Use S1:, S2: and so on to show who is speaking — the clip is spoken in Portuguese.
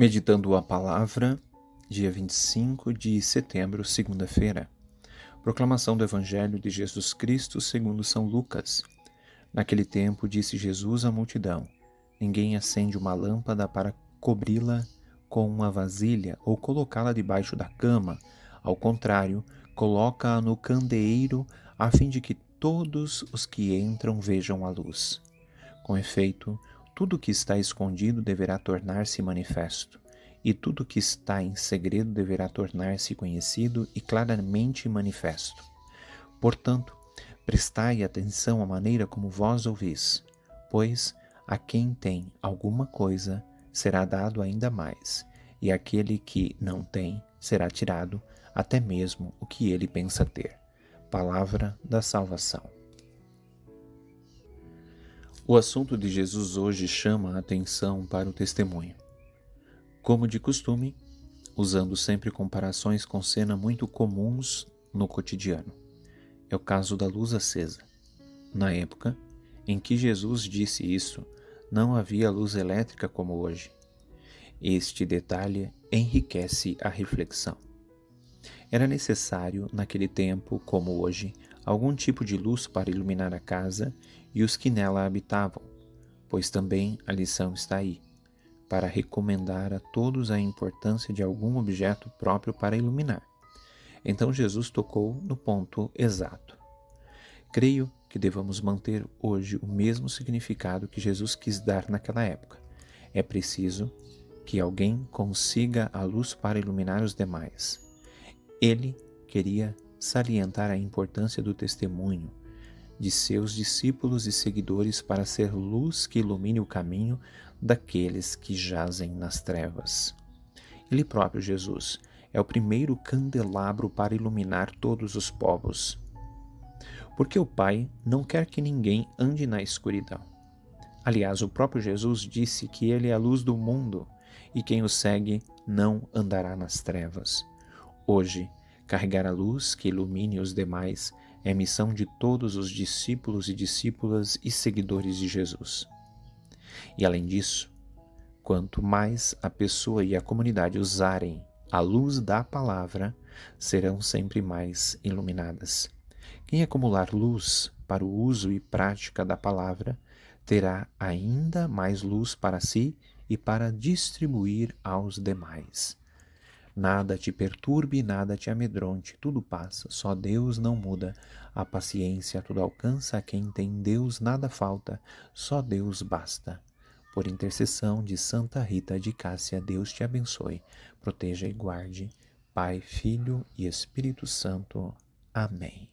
S1: Meditando a palavra, dia 25 de setembro, segunda-feira. Proclamação do Evangelho de Jesus Cristo segundo São Lucas. Naquele tempo disse Jesus à multidão: Ninguém acende uma lâmpada para cobri-la com uma vasilha ou colocá-la debaixo da cama. Ao contrário, coloca-a no candeeiro a fim de que todos os que entram vejam a luz. Com efeito, tudo que está escondido deverá tornar-se manifesto, e tudo que está em segredo deverá tornar-se conhecido e claramente manifesto. Portanto, prestai atenção à maneira como vós ouvis, pois a quem tem alguma coisa será dado ainda mais, e aquele que não tem será tirado até mesmo o que ele pensa ter. Palavra da salvação. O assunto de Jesus hoje chama a atenção para o testemunho. Como de costume, usando sempre comparações com cenas muito comuns no cotidiano. É o caso da luz acesa. Na época em que Jesus disse isso, não havia luz elétrica como hoje. Este detalhe enriquece a reflexão. Era necessário, naquele tempo, como hoje, algum tipo de luz para iluminar a casa e os que nela habitavam, pois também a lição está aí, para recomendar a todos a importância de algum objeto próprio para iluminar. Então Jesus tocou no ponto exato. Creio que devamos manter hoje o mesmo significado que Jesus quis dar naquela época. É preciso que alguém consiga a luz para iluminar os demais ele queria salientar a importância do testemunho de seus discípulos e seguidores para ser luz que ilumine o caminho daqueles que jazem nas trevas. Ele próprio, Jesus, é o primeiro candelabro para iluminar todos os povos. Porque o Pai não quer que ninguém ande na escuridão. Aliás, o próprio Jesus disse que ele é a luz do mundo e quem o segue não andará nas trevas. Hoje, carregar a luz que ilumine os demais é missão de todos os discípulos e discípulas e seguidores de Jesus. E além disso, quanto mais a pessoa e a comunidade usarem a luz da palavra, serão sempre mais iluminadas. Quem acumular luz para o uso e prática da palavra terá ainda mais luz para si e para distribuir aos demais. Nada te perturbe, nada te amedronte, tudo passa, só Deus não muda. A paciência tudo alcança, quem tem Deus nada falta, só Deus basta. Por intercessão de Santa Rita de Cássia, Deus te abençoe, proteja e guarde. Pai, Filho e Espírito Santo. Amém.